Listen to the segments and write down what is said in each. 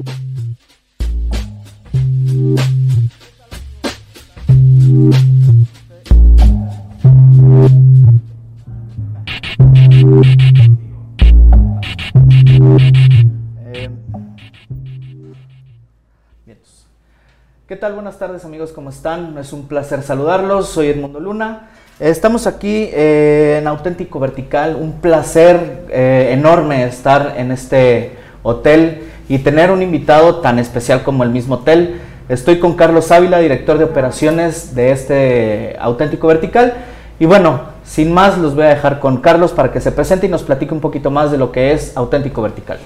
¿Qué tal? Buenas tardes amigos, ¿cómo están? Es un placer saludarlos, soy Edmundo Luna. Estamos aquí eh, en Auténtico Vertical, un placer eh, enorme estar en este hotel y tener un invitado tan especial como el mismo hotel. Estoy con Carlos Ávila, director de operaciones de este Auténtico Vertical. Y bueno, sin más, los voy a dejar con Carlos para que se presente y nos platique un poquito más de lo que es Auténtico Vertical.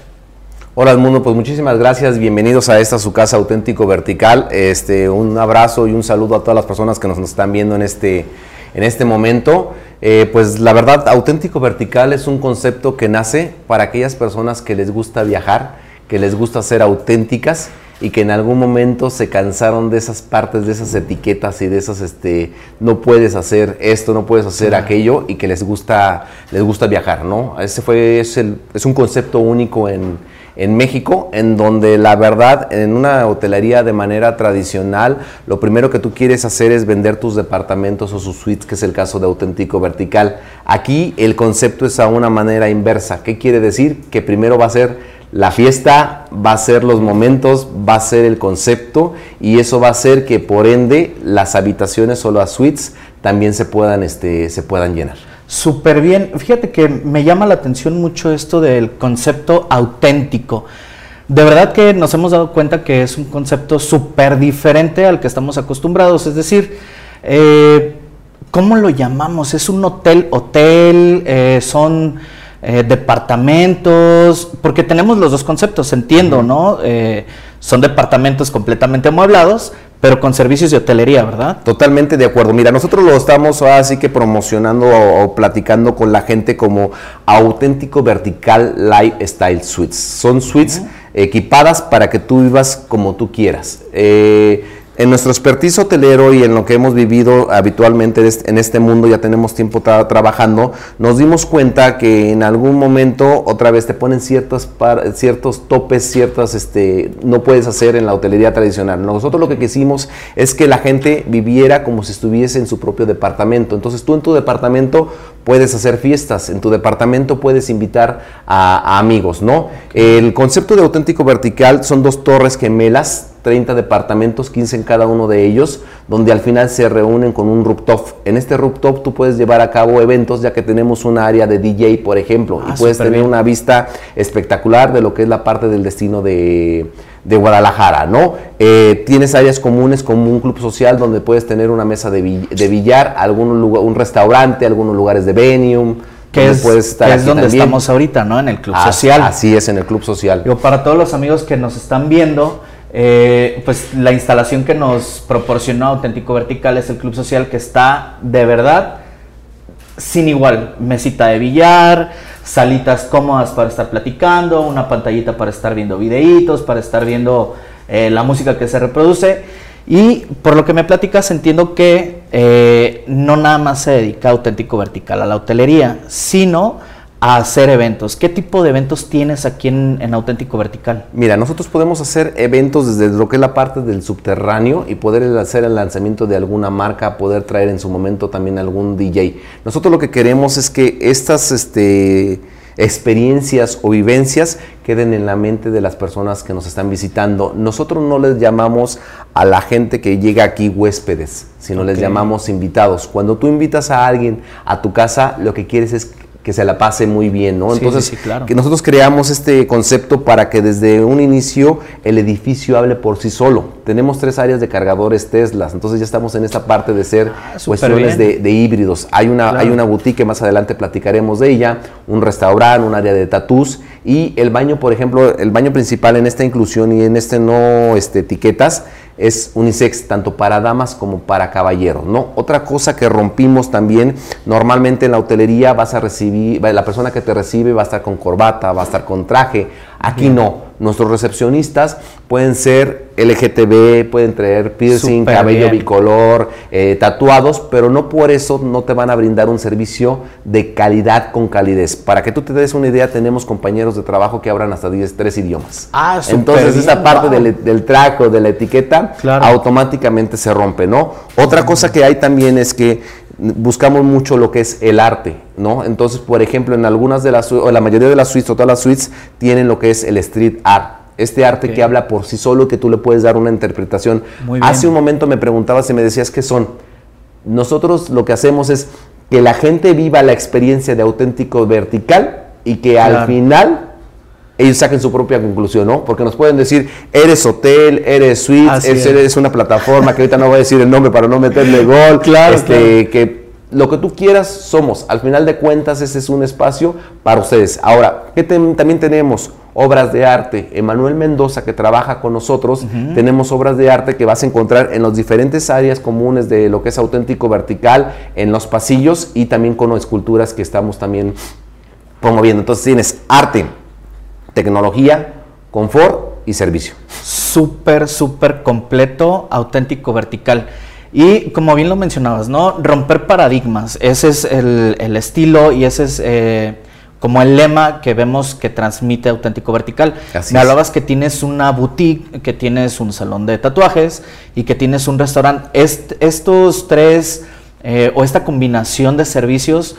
Hola mundo, pues muchísimas gracias, bienvenidos a esta su casa auténtico vertical. Este, un abrazo y un saludo a todas las personas que nos, están viendo en este, en este momento. Eh, pues la verdad, auténtico vertical es un concepto que nace para aquellas personas que les gusta viajar, que les gusta ser auténticas y que en algún momento se cansaron de esas partes, de esas etiquetas y de esas, este, no puedes hacer esto, no puedes hacer aquello y que les gusta, les gusta viajar, ¿no? Ese fue, es, el, es un concepto único en en México, en donde la verdad, en una hotelería de manera tradicional, lo primero que tú quieres hacer es vender tus departamentos o sus suites, que es el caso de auténtico vertical. Aquí el concepto es a una manera inversa. ¿Qué quiere decir? Que primero va a ser la fiesta, va a ser los momentos, va a ser el concepto y eso va a hacer que por ende las habitaciones o las suites también se puedan, este, se puedan llenar súper bien. Fíjate que me llama la atención mucho esto del concepto auténtico. De verdad que nos hemos dado cuenta que es un concepto súper diferente al que estamos acostumbrados. Es decir, eh, ¿cómo lo llamamos? ¿Es un hotel, hotel? Eh, ¿Son eh, departamentos? Porque tenemos los dos conceptos, entiendo, ¿no? son departamentos completamente amueblados, pero con servicios de hotelería, ¿verdad? Totalmente de acuerdo. Mira, nosotros lo estamos así que promocionando o, platicando con la gente como auténtico vertical lifestyle suites. Son suites equipadas para que tú vivas como tú quieras. Eh, en nuestro expertise hotelero y en lo que hemos vivido habitualmente en este mundo, ya tenemos tiempo trabajando, nos dimos cuenta que en algún momento otra vez te ponen ciertos, ciertos topes, ciertas, este, no puedes hacer en la hotelería tradicional. Nosotros lo que quisimos es que la gente viviera como si estuviese en su propio departamento. Entonces tú en tu departamento puedes hacer fiestas, en tu departamento puedes invitar a, a amigos, ¿no? El concepto de auténtico vertical son dos torres gemelas 30 departamentos, 15 en cada uno de ellos, donde al final se reúnen con un rooftop. En este rooftop tú puedes llevar a cabo eventos, ya que tenemos un área de DJ, por ejemplo, y ah, puedes tener una vista espectacular de lo que es la parte del destino de, Guadalajara, ¿no? Eh, tienes áreas comunes como un club social donde puedes tener una mesa de, billar, algún lugar, un restaurante, algunos lugares de Venium, que es, es donde estamos ahorita, ¿no? En el club social. Así es, en el club social. para todos los amigos que nos están viendo, eh, pues la instalación que nos proporcionó Auténtico Vertical es el Club Social que está de verdad sin igual. Mesita de billar, salitas cómodas para estar platicando, una pantallita para estar viendo videitos, para estar viendo eh, la música que se reproduce. Y por lo que me platicas, entiendo que eh, no nada más se dedica Auténtico Vertical a la hotelería, sino a hacer eventos. ¿Qué tipo de eventos tienes aquí en, Auténtico Vertical? Mira, nosotros podemos hacer eventos desde lo que es la parte del subterráneo y poder hacer el lanzamiento de alguna marca, poder traer en su momento también algún DJ. Nosotros lo que queremos es que estas este, experiencias o vivencias queden en la mente de las personas que nos están visitando. Nosotros no les llamamos a la gente que llega aquí huéspedes, sino les llamamos invitados. Cuando tú invitas a alguien a tu casa, lo que quieres es que se la pase muy bien, ¿no? Entonces, que nosotros creamos este concepto para que desde un inicio el edificio hable por sí solo. Tenemos tres áreas de cargadores Teslas, entonces ya estamos en esta parte de ser ah, cuestiones de, híbridos. Hay una, hay una boutique que más adelante platicaremos de ella, un restaurante, un área de tatús y el baño, por ejemplo, el baño principal en esta inclusión y en este no este, etiquetas es unisex tanto para damas como para caballeros, ¿no? Otra cosa que rompimos también, normalmente en la hotelería vas a recibir, la persona que te recibe va a estar con corbata, va a estar con traje. Aquí no. Nuestros recepcionistas pueden ser LGTB, pueden traer piercing, cabello bien. bicolor, eh, tatuados, pero no por eso no te van a brindar un servicio de calidad con calidez. Para que tú te des una idea, tenemos compañeros de trabajo que hablan hasta 10, tres idiomas. Ah, Entonces bien, esa parte wow. del, del track o de la etiqueta Claro. automáticamente se rompe, ¿no? Otra cosa que hay también es que buscamos mucho lo que es el arte, ¿no? Entonces, por ejemplo, en algunas de las, o la mayoría de las suites, o todas las suites, tienen lo que es el street art. Este arte que habla por sí solo, que tú le puedes dar una interpretación. Muy bien. Hace un momento me preguntabas y me decías qué son. Nosotros lo que hacemos es que la gente viva la experiencia de auténtico vertical y que al final ellos saquen su propia conclusión, ¿no? Porque nos pueden decir, eres hotel, eres suite, eres, es. eres una plataforma, que ahorita no voy a decir el nombre para no meterle gol. Claro, este, Que lo que tú quieras somos. Al final de cuentas, ese es un espacio para ustedes. Ahora, ¿qué también tenemos? Obras de arte. Emanuel Mendoza, que trabaja con nosotros, tenemos obras de arte que vas a encontrar en las diferentes áreas comunes de lo que es auténtico vertical, en los pasillos y también con esculturas que estamos también promoviendo. Entonces tienes arte, tecnología, confort y servicio. súper, súper completo, auténtico, vertical. Y como bien lo mencionabas, ¿no? Romper paradigmas. Ese es el, el estilo y ese es eh, como el lema que vemos que transmite auténtico vertical. Así Me es. hablabas que tienes una boutique, que tienes un salón de tatuajes y que tienes un restaurante. Est- estos tres eh, o esta combinación de servicios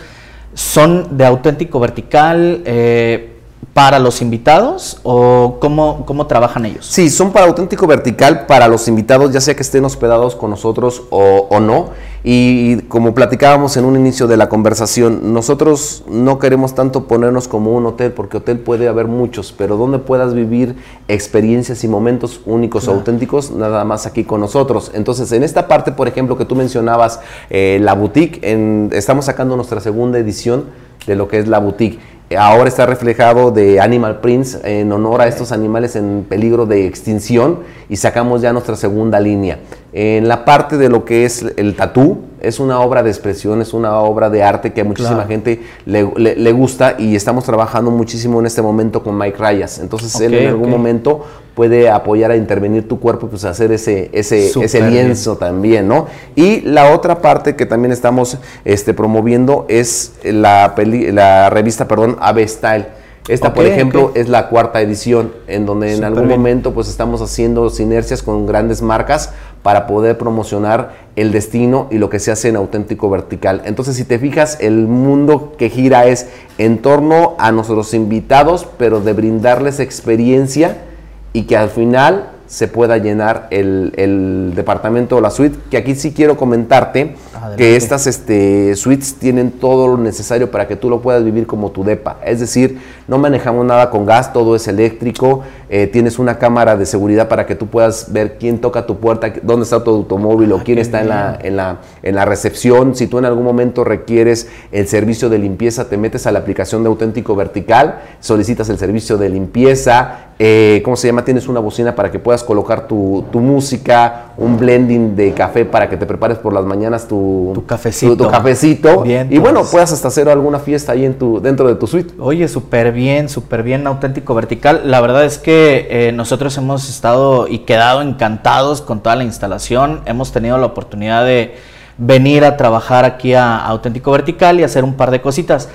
son de auténtico vertical eh, para los invitados o cómo, cómo trabajan ellos. Sí, son para auténtico vertical para los invitados, ya sea que estén hospedados con nosotros o, o no. Y como platicábamos en un inicio de la conversación, nosotros no queremos tanto ponernos como un hotel, porque hotel puede haber muchos, pero donde puedas vivir experiencias y momentos únicos o auténticos, nada más aquí con nosotros. Entonces, en esta parte, por ejemplo, que tú mencionabas, eh, la boutique, en- estamos sacando nuestra segunda edición de lo que es la boutique. Ahora está reflejado de Animal Prints en honor a estos animales en peligro de extinción y sacamos ya nuestra segunda línea. En la parte de lo que es el tatú, es una obra de expresión, es una obra de arte que a muchísima Claro. gente le, le- le gusta y estamos trabajando muchísimo en este momento con Mike Rayas. Entonces él en algún momento puede apoyar a intervenir tu cuerpo, pues hacer ese, ese, ese bien. lienzo también, ¿no? Y la otra parte que también estamos este, promoviendo es la, peli- la revista, perdón, Ave Style. Esta, por ejemplo, es la cuarta edición, en donde en algún bien. momento pues estamos haciendo sinergias con grandes marcas para poder promocionar el destino y lo que se hace en auténtico vertical. Entonces, si te fijas, el mundo que gira es en torno a nuestros invitados, pero de brindarles experiencia y que al final se pueda llenar el, el departamento o la suite, que aquí sí quiero comentarte Adelante. que estas este, suites tienen todo lo necesario para que tú lo puedas vivir como tu depa. Es decir, no manejamos nada con gas, todo es eléctrico, eh, tienes una cámara de seguridad para que tú puedas ver quién toca tu puerta, dónde está tu automóvil o Ah, quién está en la, en, la, en la recepción. Si tú en algún momento requieres el servicio de limpieza, te metes a la aplicación de Auténtico Vertical, solicitas el servicio de limpieza, eh, ¿cómo se llama? Tienes una bocina para que puedas colocar tu, tu música, un blending de café para que te prepares por las mañanas tu, Tu cafecito. tu, tu cafecito. Bien, y bueno, puedas hasta hacer alguna fiesta ahí en tu, dentro de tu suite. Oye, súper bien, súper bien, auténtico vertical. La verdad es que eh, nosotros hemos estado y quedado encantados con toda la instalación. Hemos tenido la oportunidad de venir a trabajar aquí a Auténtico Vertical y hacer un par de cositas.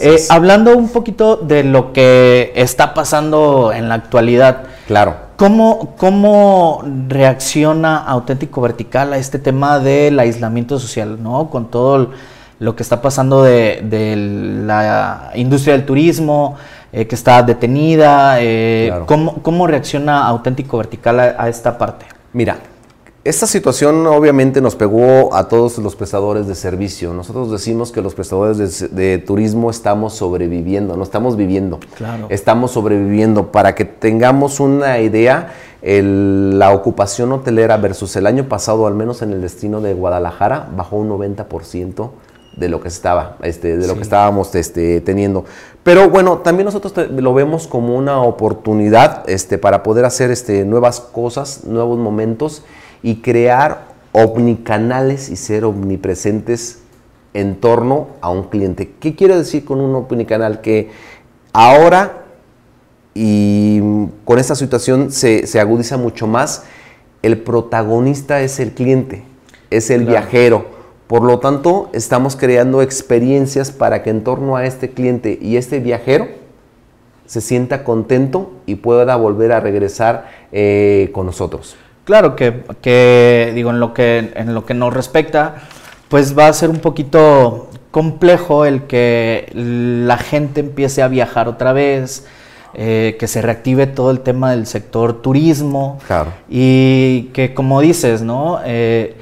Eh, hablando un poquito de lo que está pasando en la actualidad, Claro. ¿Cómo, ¿Cómo reacciona Auténtico Vertical a este tema del aislamiento social, ¿no? Con todo lo que está pasando de, de la industria del turismo, eh, que está detenida. eh, Claro. ¿cómo, cómo reacciona Auténtico Vertical a, a esta parte? Mira, esta situación obviamente nos pegó a todos los prestadores de servicio. Nosotros decimos que los prestadores de, de turismo estamos sobreviviendo, no estamos viviendo. Claro. Estamos sobreviviendo. Para que tengamos una idea, el- la ocupación hotelera versus el año pasado, al menos en el destino de Guadalajara, bajó un 90% de lo que estaba, este, de lo Sí. que estábamos este, teniendo. Pero bueno, también nosotros te- lo vemos como una oportunidad este, para poder hacer este, nuevas cosas, nuevos momentos y crear omnicanales y ser omnipresentes en torno a un cliente. ¿Qué quiero decir con un omnicanal? Que ahora y con esta situación se, se agudiza mucho más. El protagonista es el cliente, es el viajero. Por lo tanto, estamos creando experiencias para que en torno a este cliente y este viajero se sienta contento y pueda volver a regresar eh, con nosotros. Claro que, que, digo, en lo que, en lo que nos respecta, pues va a ser un poquito complejo el que la gente empiece a viajar otra vez, eh, que se reactive todo el tema del sector turismo. Claro. Y que como dices, ¿no? Eh,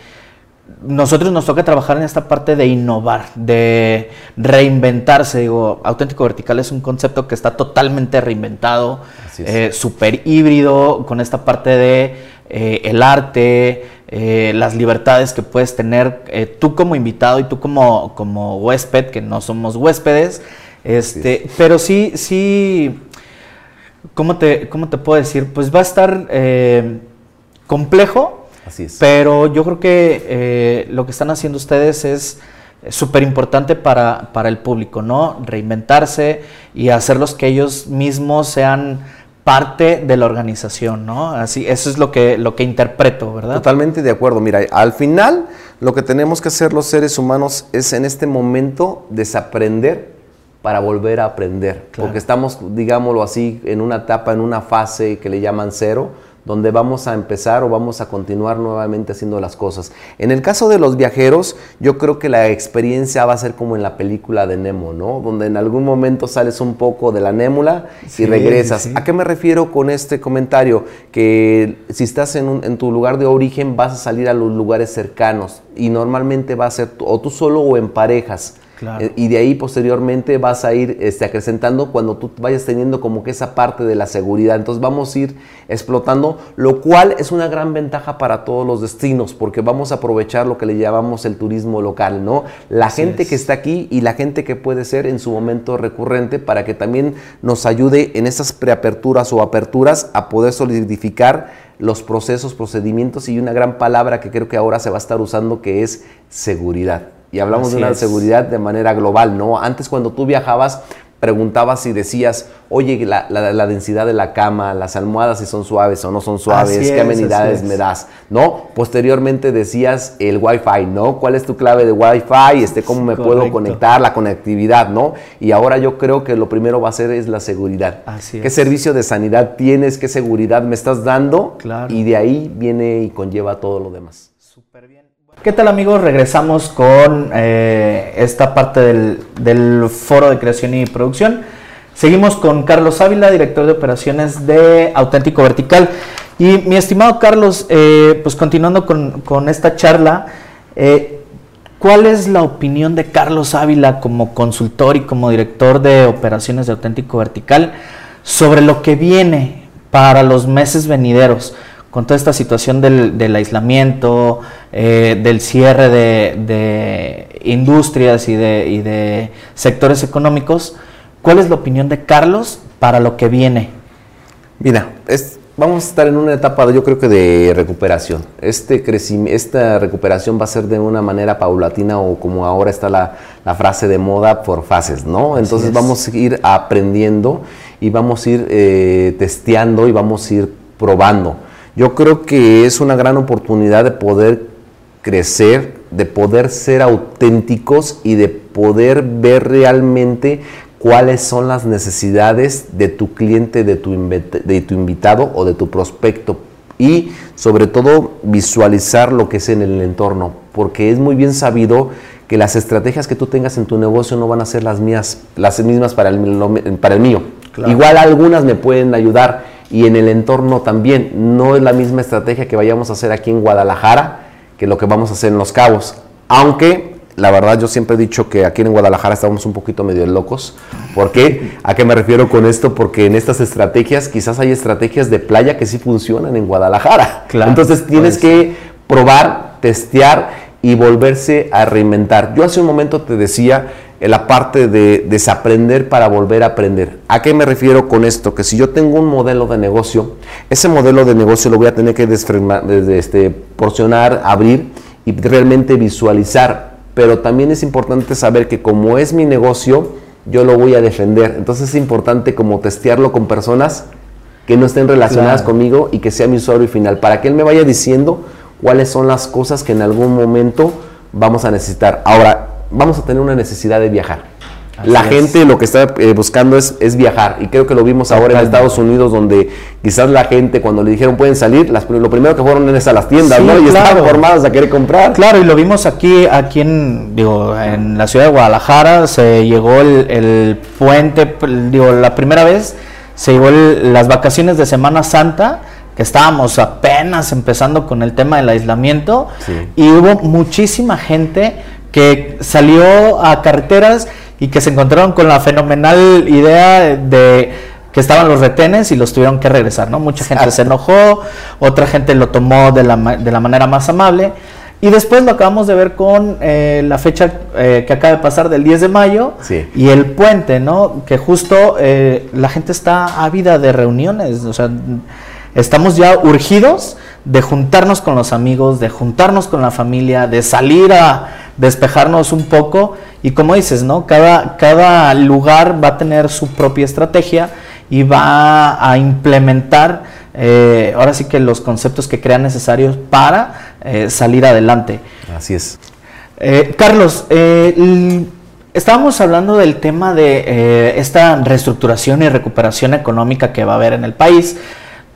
nosotros nos toca trabajar en esta parte de innovar, de reinventarse. Digo, auténtico vertical es un concepto que está totalmente reinventado, eh, súper híbrido, con esta parte de eh, el arte, eh, las libertades que puedes tener tú como invitado y tú como, como huésped, que no somos huéspedes. Este, pero sí, sí, ¿cómo te, ¿cómo te puedo decir? Pues va a estar complejo Así es. Pero yo creo que eh, lo que están haciendo ustedes es súper importante para, para, el público, ¿no? Reinventarse y hacerlos que ellos mismos sean parte de la organización, ¿no? Así, eso es lo que, lo que interpreto, ¿verdad? Totalmente de acuerdo. Mira, al final lo que tenemos que hacer los seres humanos es en este momento desaprender para volver a aprender. Porque estamos, digámoslo así, en una etapa, en una fase que le llaman cero, donde vamos a empezar o vamos a continuar nuevamente haciendo las cosas. En el caso de los viajeros, yo creo que la experiencia va a ser como en la película de Nemo, ¿no? Donde en algún momento sales un poco de la némula y regresas. ¿A qué me refiero con este comentario? Que si estás en, en, tu lugar de origen vas a salir a los lugares cercanos y normalmente va a ser o tú solo o en parejas. Eh, y de ahí posteriormente vas a ir este, acrecentando cuando tú vayas teniendo como que esa parte de la seguridad. Entonces vamos a ir explotando, lo cual es una gran ventaja para todos los destinos, porque vamos a aprovechar lo que le llamamos el turismo local, ¿no? La gente que está aquí y la gente que puede ser en su momento recurrente para que también nos ayude en esas preaperturas o aperturas a poder solidificar los procesos, procedimientos y una gran palabra que creo que ahora se va a estar usando que es seguridad. Y hablamos de una seguridad de manera global, ¿no? Antes cuando tú viajabas, preguntabas y decías, oye, la, la, densidad de la cama, las almohadas si son suaves o no son suaves, qué amenidades me das, ¿no? Posteriormente decías el Wi-Fi, ¿no? ¿Cuál es tu clave de Wi-Fi? Este, ¿Cómo me puedo conectar? La conectividad, ¿no? Y ahora yo creo que lo primero va a ser es la seguridad. Así ¿Qué servicio de sanidad tienes? ¿Qué seguridad me estás dando? Claro. Y de ahí viene y conlleva todo lo demás. ¿Qué tal amigos? Regresamos con eh, esta parte del, foro de creación y producción. Seguimos con Carlos Ávila, director de operaciones de Auténtico Vertical. Y mi estimado Carlos, eh, pues continuando con, esta charla, eh, ¿cuál es la opinión de Carlos Ávila como consultor y como director de operaciones de Auténtico Vertical sobre lo que viene para los meses venideros? Con toda esta situación del, aislamiento, eh, del cierre de, industrias y de, sectores económicos, ¿cuál es la opinión de Carlos para lo que viene? Mira, vamos a estar en una etapa, yo creo que de recuperación. Este esta recuperación va a ser de una manera paulatina o como ahora está la, frase de moda por fases, ¿no? Entonces vamos a ir aprendiendo y vamos a ir eh, testeando y vamos a ir probando. Yo creo que es una gran oportunidad de poder crecer, de poder ser auténticos y de poder ver realmente cuáles son las necesidades de tu cliente, de tu, de tu invitado o de tu prospecto. Y sobre todo visualizar lo que es en el entorno, porque es muy bien sabido que las estrategias que tú tengas en tu negocio no van a ser las mías, las mismas para el, para el mío. Igual algunas me pueden ayudar, y en el entorno también. No es la misma estrategia que vayamos a hacer aquí en Guadalajara que lo que vamos a hacer en Los Cabos. Aunque la verdad yo siempre he dicho que aquí en Guadalajara estamos un poquito medio locos. ¿Por qué? ¿A qué me refiero con esto? Porque en estas estrategias quizás hay estrategias de playa que sí funcionan en Guadalajara. Entonces tienes que probar, testear y volverse a reinventar. Yo hace un momento te decía la parte de desaprender para volver a aprender. ¿A qué me refiero con esto? Que si yo tengo un modelo de negocio, ese modelo de negocio lo voy a tener que este, porcionar, abrir y realmente visualizar. Pero también es importante saber que como es mi negocio, yo lo voy a defender. Entonces es importante como testearlo con personas que no estén relacionadas conmigo y que sea mi usuario final, para que él me vaya diciendo cuáles son las cosas que en algún momento vamos a necesitar. Ahora, vamos a tener una necesidad de viajar. La gente lo que está eh, buscando es, es, viajar y creo que lo vimos ahora en Estados Unidos donde quizás la gente cuando le dijeron pueden salir, las, lo primero que fueron es a las tiendas, ¿no? Y estaban formadas a querer comprar. Claro, y lo vimos aquí, aquí en, digo, en la ciudad de Guadalajara, se llegó el, puente, digo, la primera vez se llegó las vacaciones de Semana Santa que estábamos apenas empezando con el tema del aislamiento y hubo muchísima gente que salió a carreteras y que se encontraron con la fenomenal idea de que estaban los retenes y los tuvieron que regresar, ¿no? Mucha gente se enojó, otra gente lo tomó de la, de la manera más amable. Y después lo acabamos de ver con eh, la fecha eh, que acaba de pasar del 10 de mayo y el puente, ¿no? Que justo eh, la gente está ávida de reuniones, o sea, estamos ya urgidos de juntarnos con los amigos, de juntarnos con la familia, de salir a despejarnos un poco y como dices, ¿no? Cada, cada lugar va a tener su propia estrategia y va a implementar eh, ahora sí que los conceptos que crean necesarios para eh, salir adelante. Así es. Eh, Carlos, estábamos hablando del tema de esta reestructuración y recuperación económica que va a haber en el país.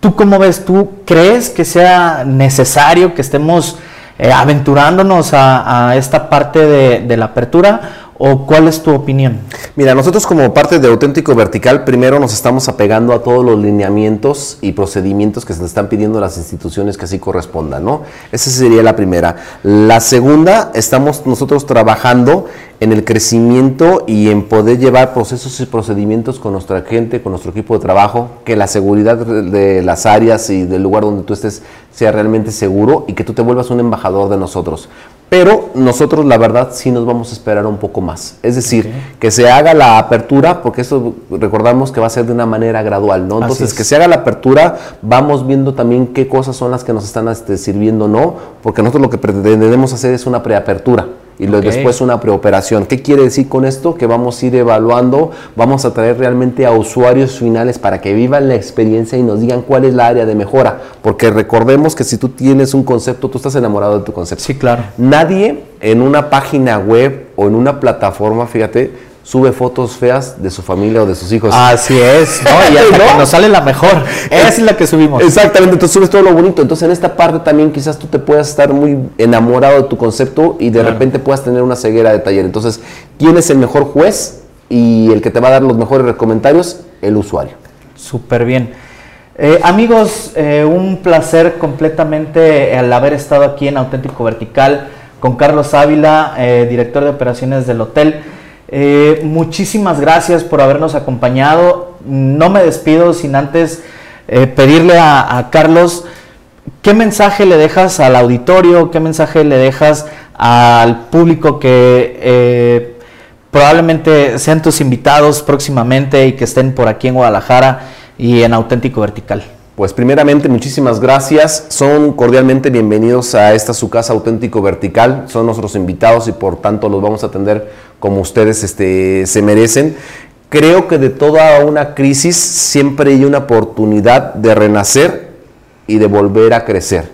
¿Tú cómo ves? ¿Tú crees que sea necesario que estemos eh, aventurándonos a, esta parte de, la apertura ¿O cuál es tu opinión? Mira, nosotros como parte de Auténtico Vertical, primero nos estamos apegando a todos los lineamientos y procedimientos que se le están pidiendo las instituciones que así correspondan, ¿no? Esa sería la primera. La segunda, estamos nosotros trabajando en el crecimiento y en poder llevar procesos y procedimientos con nuestra gente, con nuestro equipo de trabajo, que la seguridad de las áreas y del lugar donde tú estés sea realmente seguro y que tú te vuelvas un embajador de nosotros. Pero nosotros la verdad sí nos vamos a esperar un poco más. Es decir, que se haga la apertura, porque esto recordamos que va a ser de una manera gradual, ¿no? Entonces, que se haga la apertura, vamos viendo también qué cosas son las que nos están este, sirviendo no, porque nosotros lo que pretendemos hacer es una preapertura y después una preoperación. ¿Qué quiere decir con esto? Que vamos a ir evaluando, vamos a traer realmente a usuarios finales para que vivan la experiencia y nos digan cuál es la área de mejora. Porque recordemos que si tú tienes un concepto, tú estás enamorado de tu concepto. Sí, claro. Nadie en una página web o en una plataforma, fíjate, sube fotos feas de su familia o de sus hijos. Así es, ¿no? Y hasta nos sale la mejor. Esa es la que subimos. Exactamente, entonces subes todo lo bonito. Entonces en esta parte también quizás tú te puedas estar muy enamorado de tu concepto y de repente puedas tener una ceguera de taller. Entonces, ¿quién es el mejor juez y el que te va a dar los mejores comentarios? El usuario. Súper bien. Eh, amigos, eh, un placer completamente al haber estado aquí en Auténtico Vertical con Carlos Ávila, eh, director de operaciones del hotel. Eh, muchísimas gracias por habernos acompañado. No me despido sin antes eh, pedirle a, Carlos qué mensaje le dejas al auditorio, qué mensaje le dejas al público que eh, probablemente sean tus invitados próximamente y que estén por aquí en Guadalajara y en Auténtico Vertical. Pues primeramente muchísimas gracias, son cordialmente bienvenidos a esta su casa auténtico vertical, son nuestros invitados y por tanto los vamos a atender como ustedes este, se merecen. Creo que de toda una crisis siempre hay una oportunidad de renacer y de volver a crecer.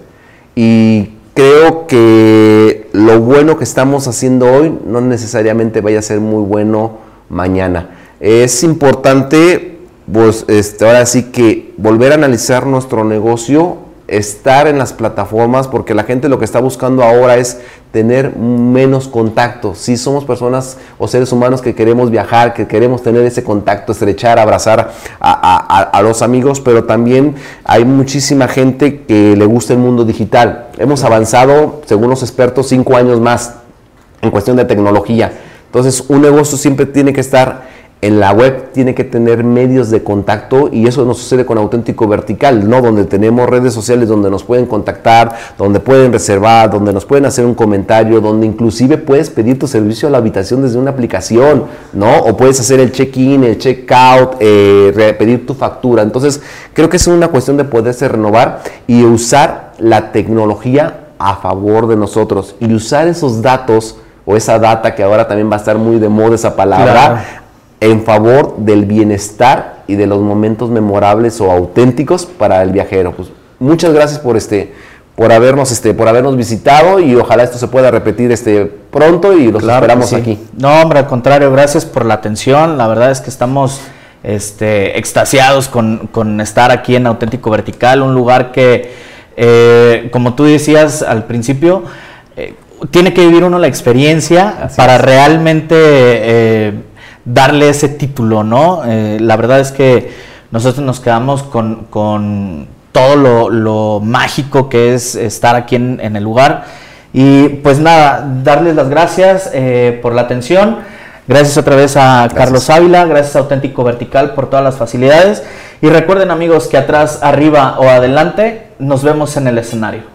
Y creo que lo bueno que estamos haciendo hoy no necesariamente vaya a ser muy bueno mañana. Es importante pues este, ahora sí que volver a analizar nuestro negocio, estar en las plataformas, porque la gente lo que está buscando ahora es tener menos contacto. Si somos personas o seres humanos que queremos viajar, que queremos tener ese contacto, estrechar, abrazar a, los amigos, pero también hay muchísima gente que le gusta el mundo digital. Hemos avanzado, según los expertos, cinco años más en cuestión de tecnología. Entonces, un negocio siempre tiene que estar en la web tiene que tener medios de contacto y eso nos sucede con auténtico vertical, ¿no? Donde tenemos redes sociales donde nos pueden contactar, donde pueden reservar, donde nos pueden hacer un comentario, donde inclusive puedes pedir tu servicio a la habitación desde una aplicación, ¿no? O puedes hacer el check-in, el check-out, eh, pedir tu factura. Entonces, creo que es una cuestión de poderse renovar y usar la tecnología a favor de nosotros y usar esos datos o esa data que ahora también va a estar muy de moda esa palabra en favor del bienestar y de los momentos memorables o auténticos para el viajero. Pues muchas gracias por este por habernos este por habernos visitado y ojalá esto se pueda repetir este pronto y los esperamos aquí. No, hombre, al contrario, gracias por la atención. La verdad es que estamos este, extasiados con, estar aquí en Auténtico Vertical, un lugar que, eh, como tú decías al principio, eh, tiene que vivir uno la experiencia para realmente eh, darle ese título, ¿no? la verdad es que nosotros nos quedamos con, todo lo, mágico que es estar aquí en, en, el lugar. Y pues nada, darles las gracias por la atención. Gracias otra vez a Carlos Ávila, gracias a Auténtico Vertical por todas las facilidades. Y recuerden amigos que atrás, arriba o adelante, nos vemos en el escenario.